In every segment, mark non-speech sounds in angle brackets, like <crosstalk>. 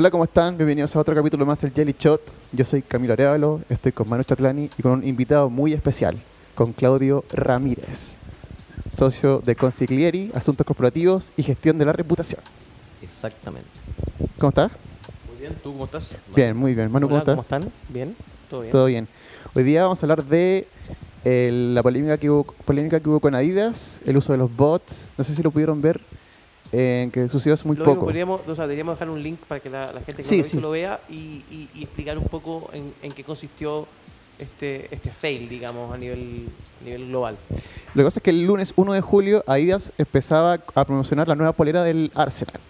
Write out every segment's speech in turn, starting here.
Hola, ¿cómo están? Bienvenidos a otro capítulo más del Jelly Shot. Yo soy Camilo Arevalo, estoy con Manu Chatlani y con un invitado muy especial, con Claudio Ramírez, socio de Consiglieri, Asuntos Corporativos y Gestión de la Reputación. Exactamente. ¿Cómo estás? Muy bien, ¿tú cómo estás? Bien, muy bien. Manu, Hola, ¿cómo estás? están? ¿Bien? ¿Todo bien? Todo bien. Hoy día vamos a hablar de eh, la polémica que, hubo, polémica que hubo con Adidas, el uso de los bots. No sé si lo pudieron ver, eh, que sucedió hace muy Lo poco. podríamos, o sea, deberíamos dejar un link para que la, la gente que Sí, no lo, hizo sí. lo vea y, y- y explicar un poco en, en qué consistió este, este fail, digamos, a nivel, a nivel global. Lo que pasa es que el lunes 1 de julio Adidas empezaba a promocionar la nueva polera del Arsenal.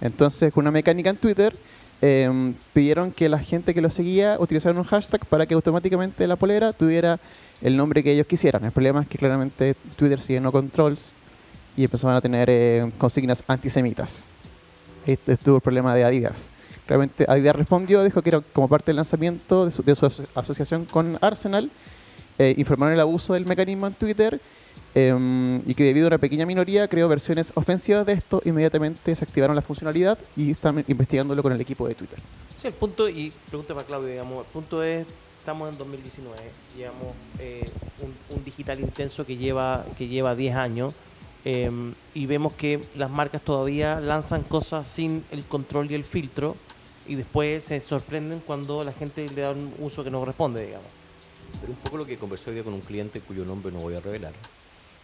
Entonces, con una mecánica en Twitter, em, pidieron que la gente que lo seguía utilizara un hashtag para que automáticamente la polera tuviera el nombre que ellos quisieran. El problema es que claramente Twitter sigue no controls y empezaron a tener eh, consignas antisemitas. Este estuvo el problema de Adidas. Realmente Adidas respondió, dijo que era como parte del lanzamiento de su, de su aso- asociación con Arsenal, eh, informaron el abuso del mecanismo en Twitter em, y que debido a una pequeña minoría creó versiones ofensivas de esto, inmediatamente desactivaron la funcionalidad y están investigándolo con el equipo de Twitter. Sí, el punto, y pregunta para Claudio, digamos, el punto es, estamos en 2019, llevamos eh, un, un digital intenso que lleva, que lleva 10 años em, y vemos que las marcas todavía lanzan cosas sin el control y el filtro y después se sorprenden cuando la gente le da un uso que no corresponde, digamos. Pero un poco lo que conversé hoy día con un cliente cuyo nombre no voy a revelar,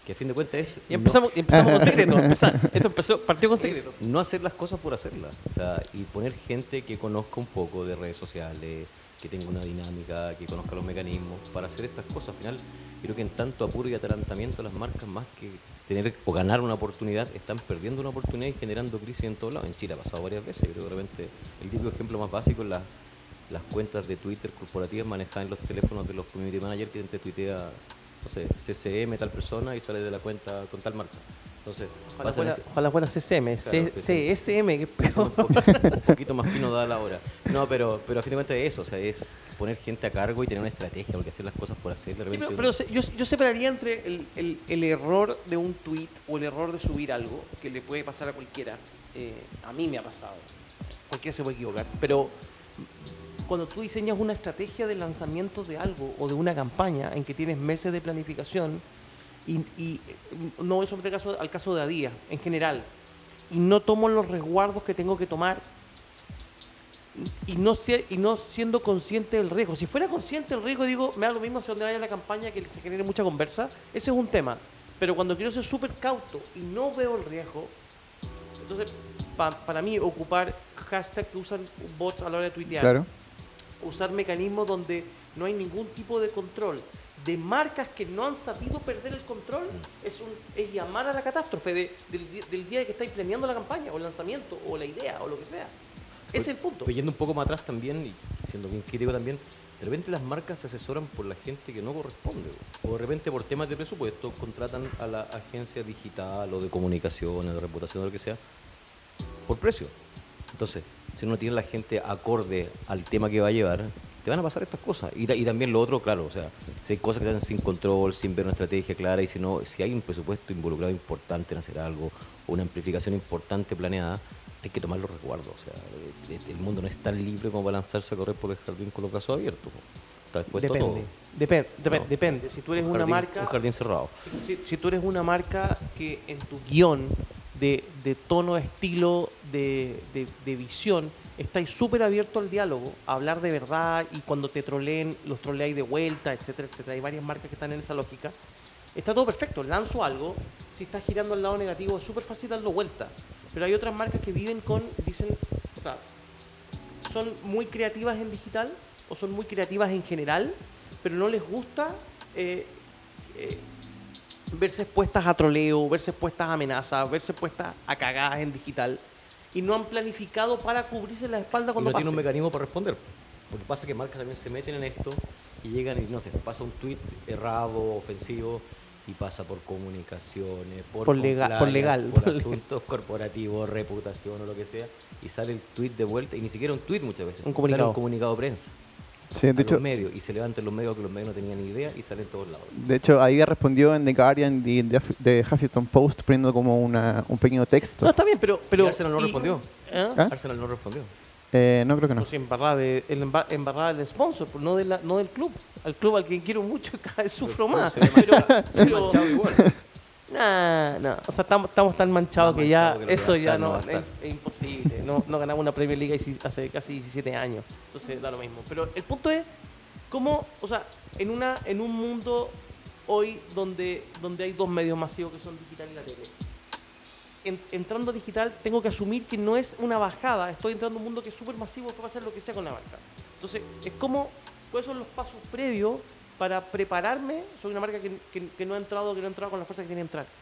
que a fin de cuentas es Y empezamos, y empezamos con <laughs> secreto. empeza- esto empezó, partió con no, secreto. no hacer las cosas por hacerlas. O sea, y poner gente que conozca un poco de redes sociales, que tenga una dinámica, que conozca los mecanismos para hacer estas cosas. Al final, creo que en tanto apuro y atarantamiento las marcas más que tener o ganar una oportunidad, están perdiendo una oportunidad y generando crisis en todos lados. En Chile ha pasado varias veces. Creo que de repente el típico ejemplo más básico es la- las cuentas de Twitter corporativas manejadas en los teléfonos de los community managers que te tuitea, no sé, CCM tal persona y sale de la cuenta con tal marca. Entonces, Ojalá fuera, ese- ojalá fuera CCM, Claro, C- CSM, que es un, peor. poquito, un poquito más fino dada la hora. No, pero, pero a fin de cuentas es eso, o sea, es poner gente a cargo y tener una estrategia, porque hacer las cosas por hacer de Sí, repente pero, yo, yo separaría entre el, el- el error de un tweet o el error de subir algo, que le puede pasar a cualquiera. eh, a mí me ha pasado. Cualquiera se puede equivocar. Pero cuando tú diseñas una estrategia de lanzamiento de algo o de una campaña en que tienes meses de planificación, y, y, no voy a someter caso, al caso de Adidas en general, y no tomo los resguardos que tengo que tomar, y no, y no siendo consciente del riesgo. Si fuera consciente del riesgo, digo, me da lo mismo hacia donde vaya la campaña, que se genere mucha conversa, ese es un tema. Pero cuando quiero ser súper cauto y no veo el riesgo, entonces pa- para mí ocupar hashtags que usan bots a la hora de tuitear, Claro. usar mecanismos donde no hay ningún tipo de control de marcas que no han sabido perder el control Mm. es, un, es llamar a la catástrofe de- del, día que estáis planeando la campaña o el lanzamiento o la idea o lo que sea. Ese es el punto. Pero yendo un poco más atrás también, y siendo bien crítico también, de repente las marcas se asesoran por la gente que no corresponde. O de repente por temas de presupuesto contratan a la agencia digital o de comunicación, de reputación o lo que sea, por precio. Entonces, si uno tiene la gente acorde al tema que va a llevar, te van a pasar estas cosas. Y, ta- y también lo otro, claro, o sea, si hay cosas que están sin control, sin ver una estrategia clara, y si no, si hay un presupuesto involucrado importante en hacer algo, o una amplificación importante planeada, hay que tomar los resguardos. O sea, el mundo no es tan libre como para lanzarse a correr por el jardín con los brazos abiertos. Está expuesto a todo. Depende. No. Depende. Si tú eres Un una marca. Un jardín cerrado. Si, si tú eres una marca que en tu guion de, de tono, estilo, de, de- de visión, estáis súper abierto al diálogo, a hablar de verdad y cuando te troleen, los troleáis de vuelta, etcétera, etcétera. Hay varias marcas que están en esa lógica. Está todo perfecto, lanzo algo, si estás girando al lado negativo es súper fácil darlo vuelta. Pero hay otras marcas que viven con, dicen, o sea, son muy creativas en digital o son muy creativas en general, pero no les gusta eh, eh, verse expuestas a troleo, verse expuestas a amenazas, verse expuestas a cagadas en digital y no han planificado para cubrirse la espalda Y cuando no tiene un mecanismo para responder. Porque pasa que marcas también se meten en esto y llegan y no sé, pasa un tweet errado, ofensivo y pasa por comunicaciones, por, legal, por por <laughs> legal. asuntos corporativos, reputación o lo que sea, y sale el tweet de vuelta, y ni siquiera un tweet muchas veces, Un sale comunicado. un comunicado de prensa. Sí, a de hecho, los medios, y se levantan los medios que los medios no tenían ni idea y salen en todos lados. de hecho, Adidas respondió en The Guardian y en The Huff- The Huffington Post poniendo como una, un pequeño texto. No, está bien, pero... pero Y Arsenal no y- respondió. ¿Ah? ¿Ah? Arsenal no respondió. Eh, no, creo que no. Sé, embarrada, de, el emba- embarrada del sponsor, pues, no, de la, no del club. Al club al que quiero mucho <laughs> cada vez sufro Pero más. se ve Pero, manchado- se ve pero- igual. Nah, nah, o sea, estamos, estamos tan manchados Más que ya manchado lo que eso ya no no, es, es imposible. No, no ganamos una Premier League hace- hace casi 17 años. Entonces da lo mismo. Pero el punto es cómo, o sea, en una en un mundo hoy donde donde hay dos medios masivos que son digital y la tele. en- entrando a digital tengo que asumir que no es una bajada, estoy entrando a un mundo que es súper masivo, puedo hacer lo que sea con la marca. Entonces, es como, ¿cuáles son los pasos previos para prepararme? Soy una marca que, que- que no ha entrado, que no ha entrado con la fuerza que tiene que entrar.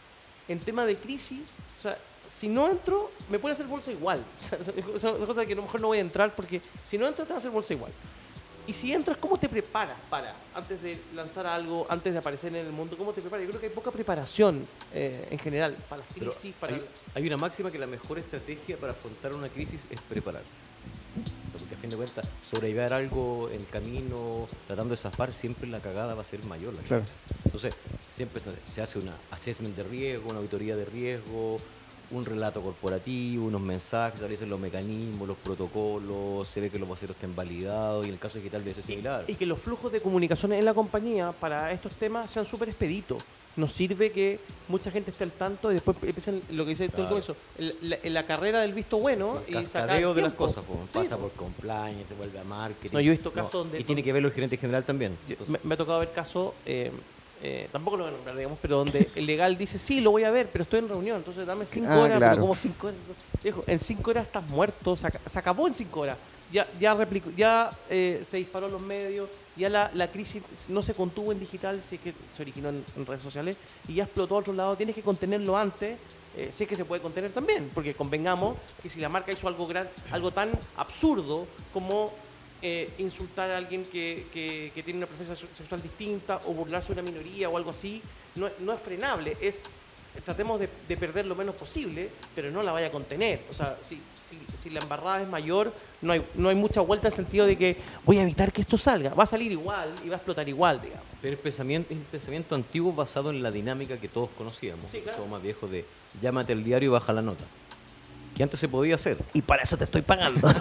En tema de crisis, o sea, si no entro, me puede hacer bolsa igual. <laughs> O sea, es una cosa que a lo mejor no voy a entrar porque si no entro, te va a hacer bolsa igual. Y si entras, ¿cómo te preparas para, antes de lanzar algo, antes de aparecer en el mundo, cómo te preparas? Yo creo que hay poca preparación eh, en general para las Pero crisis, para... hay, hay una máxima que la mejor estrategia para afrontar una crisis es prepararse. Fin de cuentas, sobrellevar algo en el camino, tratando de zafar, siempre la cagada va a ser mayor. la Claro. Entonces, siempre se, se hace una assessment de riesgo, una auditoría de riesgo, un relato corporativo, unos mensajes, establecen los mecanismos, los protocolos, se ve que los voceros estén validados y en el caso digital debe ser similar. Y que los flujos de comunicación en la compañía para estos temas sean súper expeditos. Nos sirve que mucha gente esté al tanto y después empiecen lo que dice Claro. comienzo, el- la, la carrera del visto bueno el y sacar de las cosas, po, Sí, pasa po. por compliance, se vuelve a marketing. No, yo he visto casos donde- Y tiene que verlo el gerente general también. Yo- me, me ha tocado ver casos, eh, eh, tampoco lo voy a nombrar, digamos, pero donde <laughs> el legal dice, sí, lo voy a ver, pero estoy en reunión, entonces dame cinco Ah, horas, claro. pero como cinco horas. Viejo, en cinco horas estás muerto, se, aca- se acabó en cinco horas. Ya, ya, replicó, ya eh, se disparó en los medios, ya la, la crisis no se contuvo en digital, si es que se originó en, en redes sociales, y ya explotó a otro lado, tienes que contenerlo antes, eh, si es que se puede contener también, porque convengamos que si la marca hizo algo, gran, algo tan absurdo como eh, insultar a alguien que, que- que tiene una preferencia se- sexual distinta o burlarse de una minoría o algo así, no, es- no es frenable, es tratemos de, de perder lo menos posible, pero no la vaya a contener. O sea, si, si, si la embarrada es mayor, no hay, no hay mucha vuelta en el sentido de que voy a evitar que esto salga. Va a salir igual y va a explotar igual, digamos. Pero el pensamiento es un pensamiento antiguo basado en la dinámica que todos conocíamos. Sí, claro. Más viejo de llámate al diario y baja la nota. Que antes se podía hacer. Y para eso te estoy pagando. <laughs>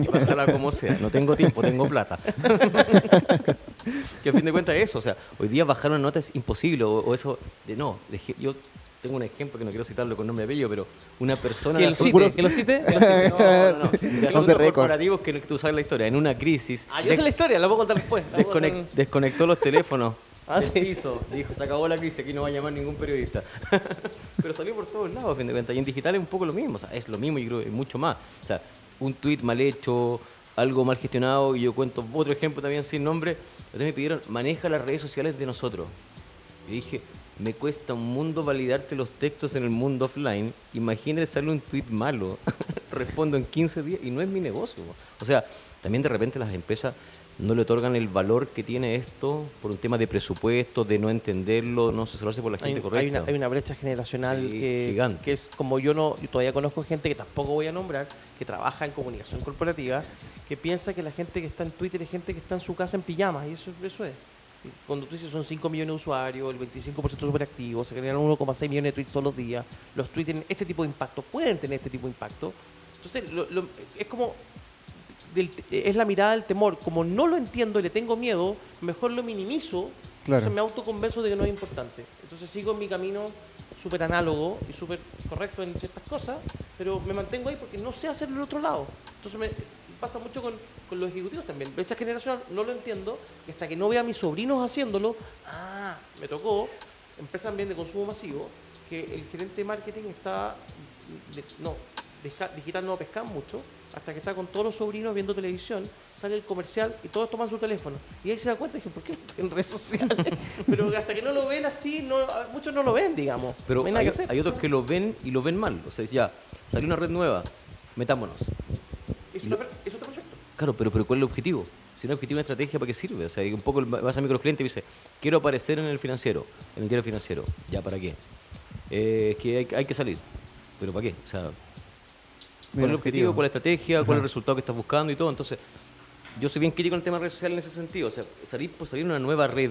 Y como sea. No tengo tiempo, tengo plata. <laughs> que a fin de cuentas es eso. O sea, hoy día bajar una nota es imposible. O, o eso de no. de yo tengo un ejemplo que no quiero citarlo con nombre de apellido, pero una persona. que lo cite, puros- que lo cite. <laughs> No, no, no, de asuntos corporativos que, tú sabes la historia. En una crisis. Ah, yo sé la historia, la puedo contar después. contar- desconectó los teléfonos Ah, del sí. piso, dijo, se acabó la crisis, aquí no va a llamar ningún periodista. <laughs> Pero salió por todos lados, a fin de cuentas. Y en digital es un poco lo mismo, o sea, es lo mismo y creo que mucho más. O sea, un tweet mal hecho, algo mal gestionado, y yo cuento otro ejemplo también sin nombre, entonces me pidieron, maneja las redes sociales de nosotros. Y dije, me cuesta un mundo validarte los textos en el mundo offline. Imagínate sale un tweet malo. <laughs> Respondo en 15 días y no es mi negocio. O sea, también de repente las empresas no le otorgan el valor que tiene esto por un tema de presupuesto, de no entenderlo, no asesorarse por la Hay, gente hay correcta. una, hay una brecha generacional Sí, que, es como yo no yo todavía conozco gente que tampoco voy a nombrar que trabaja en comunicación corporativa que piensa que la gente que está en Twitter es gente que está en su casa en pijamas y eso, eso es cuando tú dices son 5 millones de usuarios, el 25% súper activo, se generan 1,6 millones de tweets todos los días, los tweets tienen este tipo de impacto, pueden tener este tipo de impacto. Entonces, lo- lo- es como del- es la mirada del temor. Como no lo entiendo y le tengo miedo, mejor lo minimizo. Claro. Entonces me autoconvenzo de que no es importante. Entonces sigo en mi camino súper análogo y súper correcto en ciertas cosas, pero me mantengo ahí porque no sé hacerlo del otro lado. Entonces me pasa mucho con, con los ejecutivos también. Brecha generacional, no lo entiendo, y hasta que no vea a mis sobrinos haciéndolo, ah, me tocó, empresa también de consumo masivo, que el gerente de marketing está, de- no, digital no pescan mucho, hasta que está con todos los sobrinos viendo televisión, sale el comercial y todos toman su teléfono. Y ahí se da cuenta y dije, ¿por qué estoy en redes sociales? <laughs> Pero hasta que no lo ven así, no, muchos no lo ven, digamos. Pero no hay otros que lo ven y lo ven mal. O sea, ya, salió una red nueva, metámonos. Es, lo- otro proyecto. Claro, pero, pero ¿cuál es el objetivo? Si no objetivo, una estrategia, ¿para qué sirve? O sea, un poco vas a microcliente y dice, quiero aparecer en el financiero, en el diario financiero. ¿Ya para qué? Eh, es que hay, hay que salir. ¿Pero para qué? O sea, ¿cuál es el objetivo? ¿Cuál es la estrategia? ¿Cuál es el resultado que estás buscando y todo? Entonces, yo soy bien crítico en el tema de redes sociales en ese sentido. O sea, salir por salir una nueva red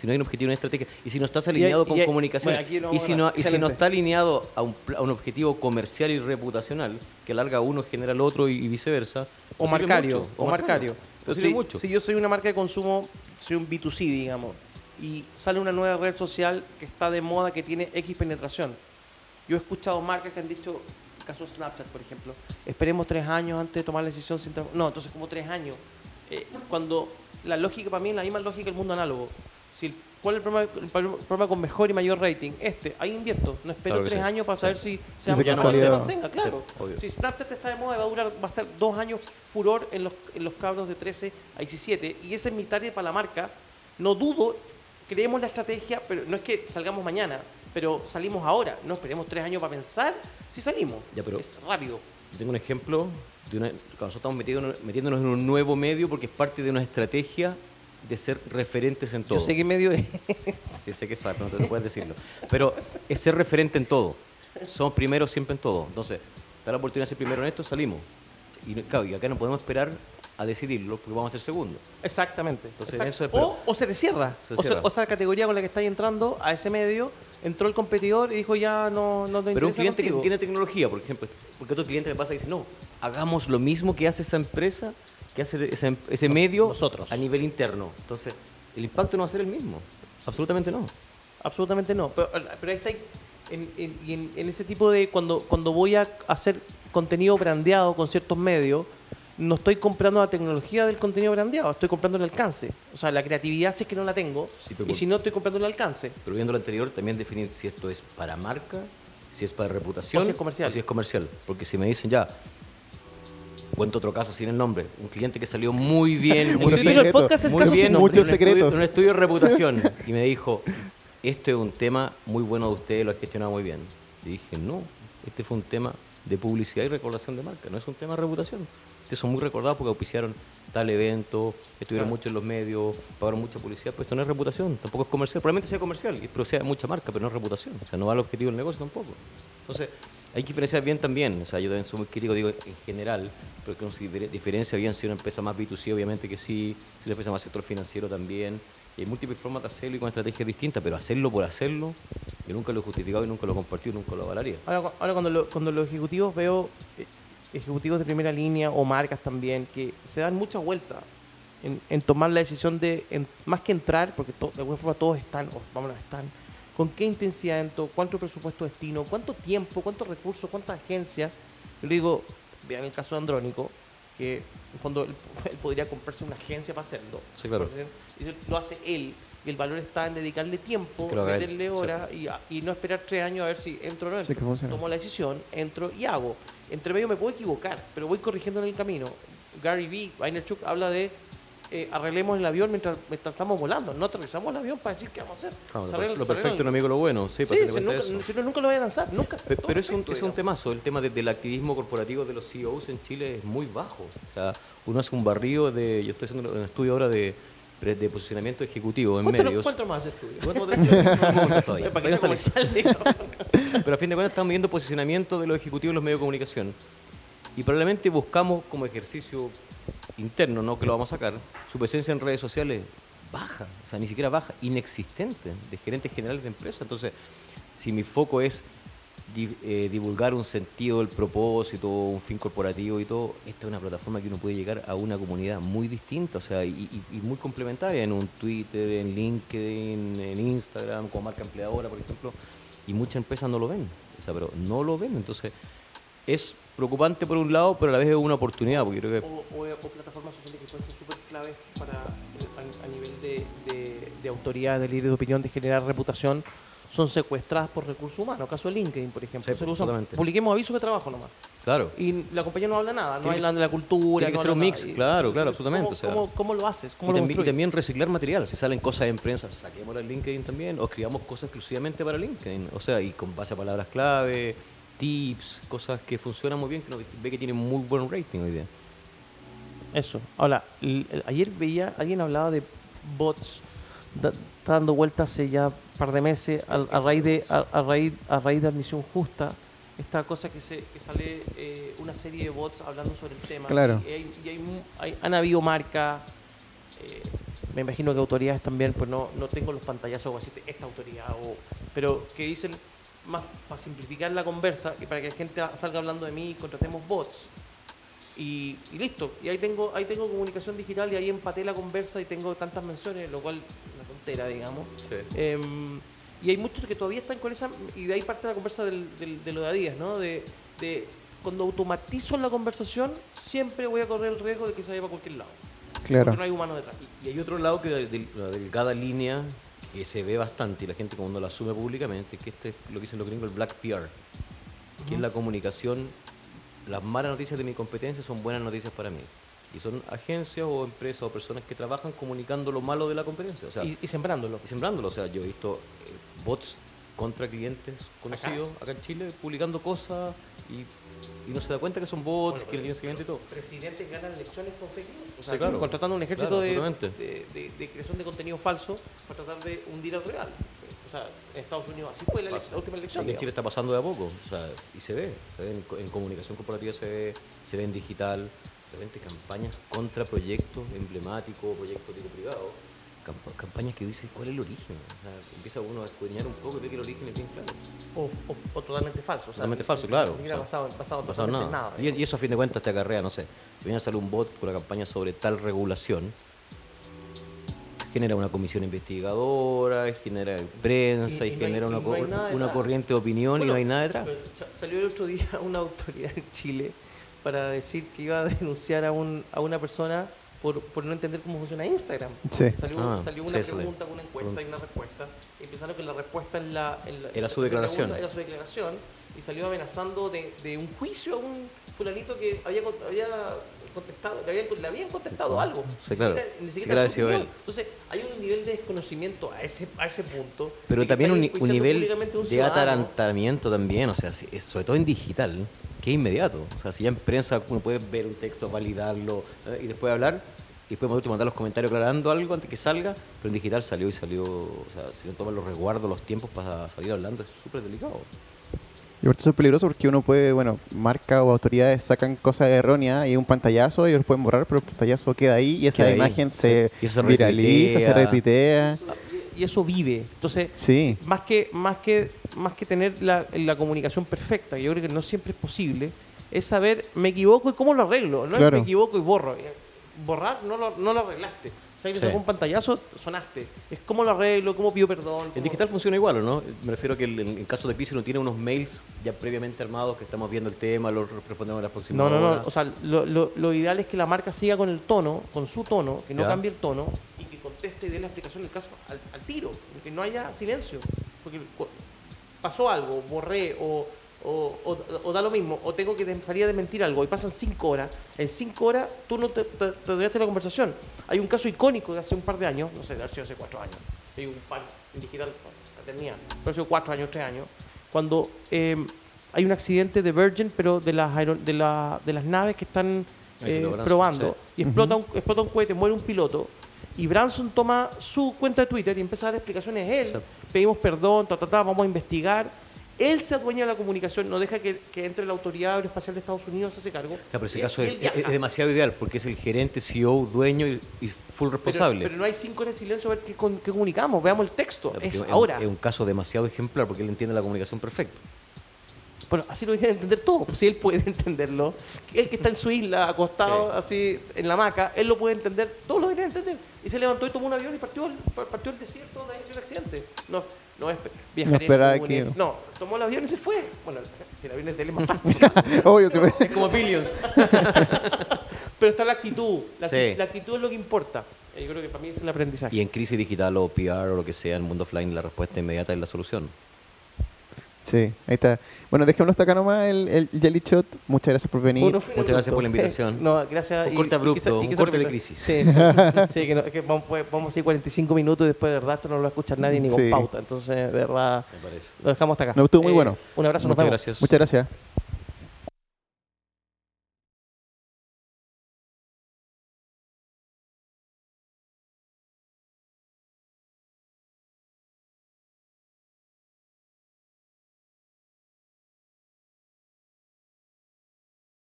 Si no hay un objetivo, una estrategia. Y si no estás alineado y con hay- comunicación. bueno, y, si no, y si no está alineado a un, a un objetivo comercial y reputacional, que alarga uno, genera el otro y, y viceversa. O sirve marcario, mucho. o marcario. Pero sirve si, mucho. si yo soy una marca de consumo, soy un B2C, digamos, y sale una nueva red social que está de moda, que tiene X penetración. Yo he escuchado marcas que han dicho, caso de Snapchat, por ejemplo, esperemos tres años antes de tomar la decisión. Sin no, entonces como tres años. Eh, cuando la lógica para mí es la misma lógica del mundo análogo. Si ¿Cuál es el problema, el problema con mejor y mayor rating? Este, ahí invierto. No espero Claro tres sí. años para saber Sí. si, se no se mantenga, claro. Sí. Si Snapchat está de moda, va a durar, va a estar dos años furor en los, en los cabros de 13 a 17. Y ese es mi target para la marca. No dudo, creemos la estrategia, pero no es que salgamos mañana, pero salimos ahora. No esperemos tres años para pensar si salimos. Ya, pero- es rápido. Yo tengo un ejemplo de una, cuando nosotros estamos metiéndonos, metiéndonos en un nuevo medio porque es parte de una estrategia de ser referentes en todo. Yo sé qué medio es. Sí, sé que sabes, pero no te puedes decirlo. Pero es ser referente en todo. Somos primeros siempre en todo. Entonces, da la oportunidad de ser primero en esto, salimos. Y, claro, y acá no podemos esperar a decidirlo porque vamos a ser segundos. Exactamente. Entonces, eso es- o, o se le cierra. Se o, sea, cierra. o sea, la categoría con la que estáis entrando a ese medio, entró el competidor y dijo ya no, no te Pero un cliente contigo. que tiene tecnología, por ejemplo, porque otro cliente me pasa y dice, no, hagamos lo mismo que hace esa empresa, que hace ese, ese medio nosotros. a nivel interno. Entonces, el impacto no va a ser el mismo. Absolutamente no. Absolutamente no. Pero, pero ahí está en, en- en ese tipo de. Cuando, cuando voy a hacer contenido brandeado con ciertos medios, no estoy comprando la tecnología del contenido brandeado, estoy comprando el alcance. O sea, la creatividad si es que no la tengo. Sí, y si no, estoy comprando el alcance. Pero viendo lo anterior, también definir si esto es para marca, si es para reputación O si es comercial. o si es comercial. Porque si me dicen ya, cuento otro caso sin el nombre, un cliente que salió muy bien, <laughs> El muy bien, del podcast es muy bien. Muchos un estudio- secretos. un estudio de reputación <laughs> y me dijo, este es un tema muy bueno de ustedes, lo ha gestionado muy bien. Y dije, no, este fue un tema de publicidad y recordación de marca, no es un tema de reputación. Ustedes son muy recordados porque auspiciaron tal evento, estuvieron Claro. mucho en los medios, pagaron mucha publicidad, pues esto no es reputación, tampoco es comercial, probablemente sea comercial, pero sea mucha marca, pero no es reputación, o sea, no va al objetivo del negocio tampoco. Entonces, hay que diferenciar bien también, o sea, yo también soy muy crítico, digo, en general, pero que no se difere- diferencia bien si una empresa más B2C, obviamente que sí, si una empresa más sector financiero también, y hay múltiples formas de hacerlo y con estrategias distintas, pero hacerlo por hacerlo, yo nunca lo he justificado y nunca lo he compartido nunca lo avalaría. Ahora, ahora cuando, lo- cuando los ejecutivos veo, eh, ejecutivos de primera línea o marcas también, que se dan mucha vuelta en, en tomar la decisión de, en- más que entrar, porque to- de alguna forma todos están, o vamos a están, con qué intensidad entro, cuánto presupuesto destino, cuánto tiempo, cuántos recursos, cuántas agencias. Yo le digo, vean el caso de Andrónico, que en fondo él, <laughs> él podría comprarse una agencia para hacerlo. Sí, claro. Lo hace él. Y el valor está en dedicarle tiempo, meterle sí. horas y, a- y no esperar tres años a ver si entro o no Sí, entro. que funciona. Tomo la decisión, entro y hago. Entre medio me puedo equivocar, pero voy corrigiendo en el camino. Gary Vee, Vaynerchuk habla de eh, arreglemos el avión mientras, mientras estamos volando. No aterrizamos el avión para decir qué vamos a hacer. Claro, Se lo, arregla- perfecto el- no amigo lo bueno, sí, Sí, para si nunca, eso. si no, nunca lo voy a lanzar, nunca. Pero es un, es un temazo, el tema de- del activismo corporativo de los CEOs en Chile es muy bajo. O sea, uno hace un barrido de, yo estoy haciendo un estudio ahora de, de, posicionamiento ejecutivo en medios. cuéntanos más estudio. Vuelto todavía, Para que sea comercial. Pero a fin de cuentas estamos viendo posicionamiento de los ejecutivos en los medios de comunicación. Y probablemente buscamos como ejercicio interno, no que lo vamos a sacar, su presencia en redes sociales baja, o sea, ni siquiera baja, inexistente, de gerentes generales de empresas. Entonces, si mi foco es di- eh, divulgar un sentido del propósito, un fin corporativo y todo, esta es una plataforma que uno puede llegar a una comunidad muy distinta, o sea, y, muy complementaria en un Twitter, en LinkedIn, en Instagram, como marca empleadora, por ejemplo, y muchas empresas no lo ven, o sea, pero no lo ven, entonces es preocupante por un lado, pero a la vez es una oportunidad, porque creo que o, o- plataformas sociales que pueden ser súper claves para eh, a, nivel de, de, de autoridad, de líder de opinión, de generar reputación, son secuestradas por recursos humanos. Caso de LinkedIn, por ejemplo. Sí, usan- publiquemos avisos de trabajo nomás. claro, Y la compañía no habla nada, no hablan de la cultura. tiene que no ser un mix, nada. Claro, claro, ¿cómo- absolutamente, o sea. ¿cómo, cómo lo haces? ¿Cómo Y, lo también, y construyes? también reciclar material. Si salen cosas en prensa, saquémoslas en LinkedIn también o escribamos cosas exclusivamente para LinkedIn. O sea, y con base a palabras clave, tips, cosas que funcionan muy bien, que ve que tienen muy buen rating hoy día. Eso. Ahora, ayer veía, alguien hablaba de bots da- está dando vueltas hace ya un par de meses a, a raíz de a, a raíz a raíz de admisión justa esta cosa que se que sale eh, una serie de bots hablando sobre el tema Claro. y, hay, y hay hay- han habido marcas eh, me imagino que autoridades también, pues no, no tengo los pantallazos o así, esta autoridad, o, pero que dicen más para simplificar la conversa y para que la gente salga hablando de mí, contratemos bots. Y, y listo, y ahí tengo, ahí tengo comunicación digital y ahí empaté la conversa y tengo tantas menciones, lo cual una tontera, digamos. Sí. Em, y hay muchos que todavía están con esa, y de ahí parte la conversa del, del- de lo de Adidas, ¿no? De, de cuando automatizo la conversación, siempre voy a correr el riesgo de que se vaya para cualquier lado. Claro. Porque no hay humano detrás. Y hay otro lado que de, la delgada línea que se ve bastante y la gente cuando lo asume públicamente, que este es lo que dicen los gringos, el black PR, que es la comunicación, las malas noticias de mi competencia son buenas noticias para mí. Y son agencias o empresas o personas que trabajan comunicando lo malo de la competencia. O sea, y, y sembrándolo. y sembrándolo. O sea, yo he visto eh, bots contra clientes conocidos acá, en Chile publicando cosas y, y no se da cuenta que son bots, Bueno, que tienen seguimiento y todo. Presidentes ganan elecciones con fake news. O Sí, sea, claro. contratando un ejército Claro, de, de, de- de creación de contenido falso para tratar de hundir al real. O sea, en Estados Unidos así fue la, última elección. Aquí en Chile está pasando de a poco, o sea, y se ve, se ve en, en comunicación corporativa, se ve, se ve en digital, de repente campañas contra proyectos emblemáticos, proyectos tipo privado, camp- campañas que dicen cuál es el origen, o sea, empieza uno a escudriñar un poco y ve que el origen es bien claro. O, o- o totalmente falso. O sea, Totalmente falso, claro, Ni siquiera o sea, basado, basado No pasa totalmente nada. Y, y eso a fin de cuentas te acarrea, no sé, viene a salir un bot con una campaña sobre tal regulación, genera una comisión investigadora, genera prensa Y- y, y no hay- genera una, no una corriente de opinión y no hay nada detrás. Salió el otro día <laughs> una autoridad en Chile para decir que iba a <laughs> denunciar a, un, a una persona por, por no entender cómo funciona Instagram. Sí. Salió, Ah, salió sí, una pregunta, una encuesta y una respuesta. Y pensaron que la respuesta en la, en la- Era su declaración. pregunta Era su declaración. Y salió amenazando de, de un juicio a un fulanito que había, con- había contestado, le habían, le habían contestado algo. Sí, Ni claro. siquiera- Ni Sí, siquiera opinión. él. Entonces, hay un nivel de desconocimiento a ese, a ese punto. Pero también un, un nivel un de atarantamiento también, o sea, sobre todo en digital, que es inmediato. O sea, si ya en prensa uno puede ver un texto, validarlo eh, y después hablar, y después por último mandar los comentarios aclarando algo antes que salga, pero en digital salió y salió, o sea, si no toman los resguardos, los tiempos para salir hablando, es súper delicado. Y aparte eso es peligroso porque uno puede, bueno, marca o autoridades sacan cosas erróneas y un pantallazo, ellos lo pueden borrar, pero el pantallazo queda ahí y esa Queda imagen Y se viraliza, se retuitea. Y eso vive. Entonces, Sí, más que, más que, más que tener la, la comunicación perfecta, que yo creo que no siempre es posible, es saber me equivoco y cómo lo arreglo. No es me equivoco y borro. Eh, Borrar no lo, no lo arreglaste. O sea, que Sí. sacó un pantallazo, sonaste. Es cómo lo arreglo, cómo pido perdón. En cómo- digital funciona igual, ¿o no? Me refiero a que el- en, caso de crisis uno tiene unos mails ya previamente armados que estamos viendo el tema, los respondemos en la próxima No, no, no. O sea, lo, lo- lo ideal es que la marca siga con el tono, con su tono, que no Ya. cambie el tono conteste y dé la explicación del caso al, al tiro, que no haya silencio. Porque pasó algo, borré o, o, o- o da lo mismo, o tengo que salir a desmentir algo y pasan cinco horas. En cinco horas tú no te, te, la conversación. Hay un caso icónico de hace un par de años, no sé, de hace hace cuatro años. Hay un pan en digital, la tenía, pero hace cuatro años, tres años, cuando eh, hay un accidente de Virgin, pero de las, de la- de las naves que están eh, probando. sí. Y explota, un, explota un cohete, muere un piloto. Y Branson toma su cuenta de Twitter y empieza a dar explicaciones él. Sí. Pedimos perdón, ta, ta, ta, vamos a investigar. Él se adueña de la comunicación, no deja que, que entre la autoridad aeroespacial de Estados Unidos, se hace cargo. Ya, pero ese Y- caso es, demasiado ideal porque es el gerente, CEO, dueño y, y full responsable. Pero, no hay cinco horas de silencio a ver qué, con- qué comunicamos. Veamos el texto. Ya, Es un- ahora. Es un caso demasiado ejemplar porque él entiende la comunicación perfecto. Bueno, así lo deberían entender todos. Si él puede <laughs> entenderlo, él que está en su isla, acostado Sí. así en la hamaca, él lo puede entender, todos lo deberían entender. Y se levantó y tomó un avión y partió partió desierto donde había sido el accidente. No, no es viajar esperaba que- No, tomó el avión y se fue. Bueno, <laughs> si el avión es de él es más fácil. <laughs> obvio, se puede- es como Billions. Pero está la actitud. La actitud es lo que importa. Eh, Yo creo que para mí es el aprendizaje. Y en crisis digital o PR o lo que sea, en el mundo offline, la respuesta inmediata es la solución. Sí, ahí está. Bueno, dejémoslo hasta acá nomás el, el Jelly Shot. Muchas gracias por venir. Uno- Muchas gracias por la <laughs> invitación. No, gracias. Un y- corte y abrupto, quizá- y un quizá corte de crisis. Sí, sí, sí, que, no- que vamos, pues, vamos a ir 45 minutos y después de verdad esto no lo va a escuchar nadie ni con Sí. pauta. Entonces, de verdad, Me parece. lo dejamos hasta acá. Eh, Me gustó muy bueno. Un abrazo, nos Muchas vemos. gracias. Muchas gracias.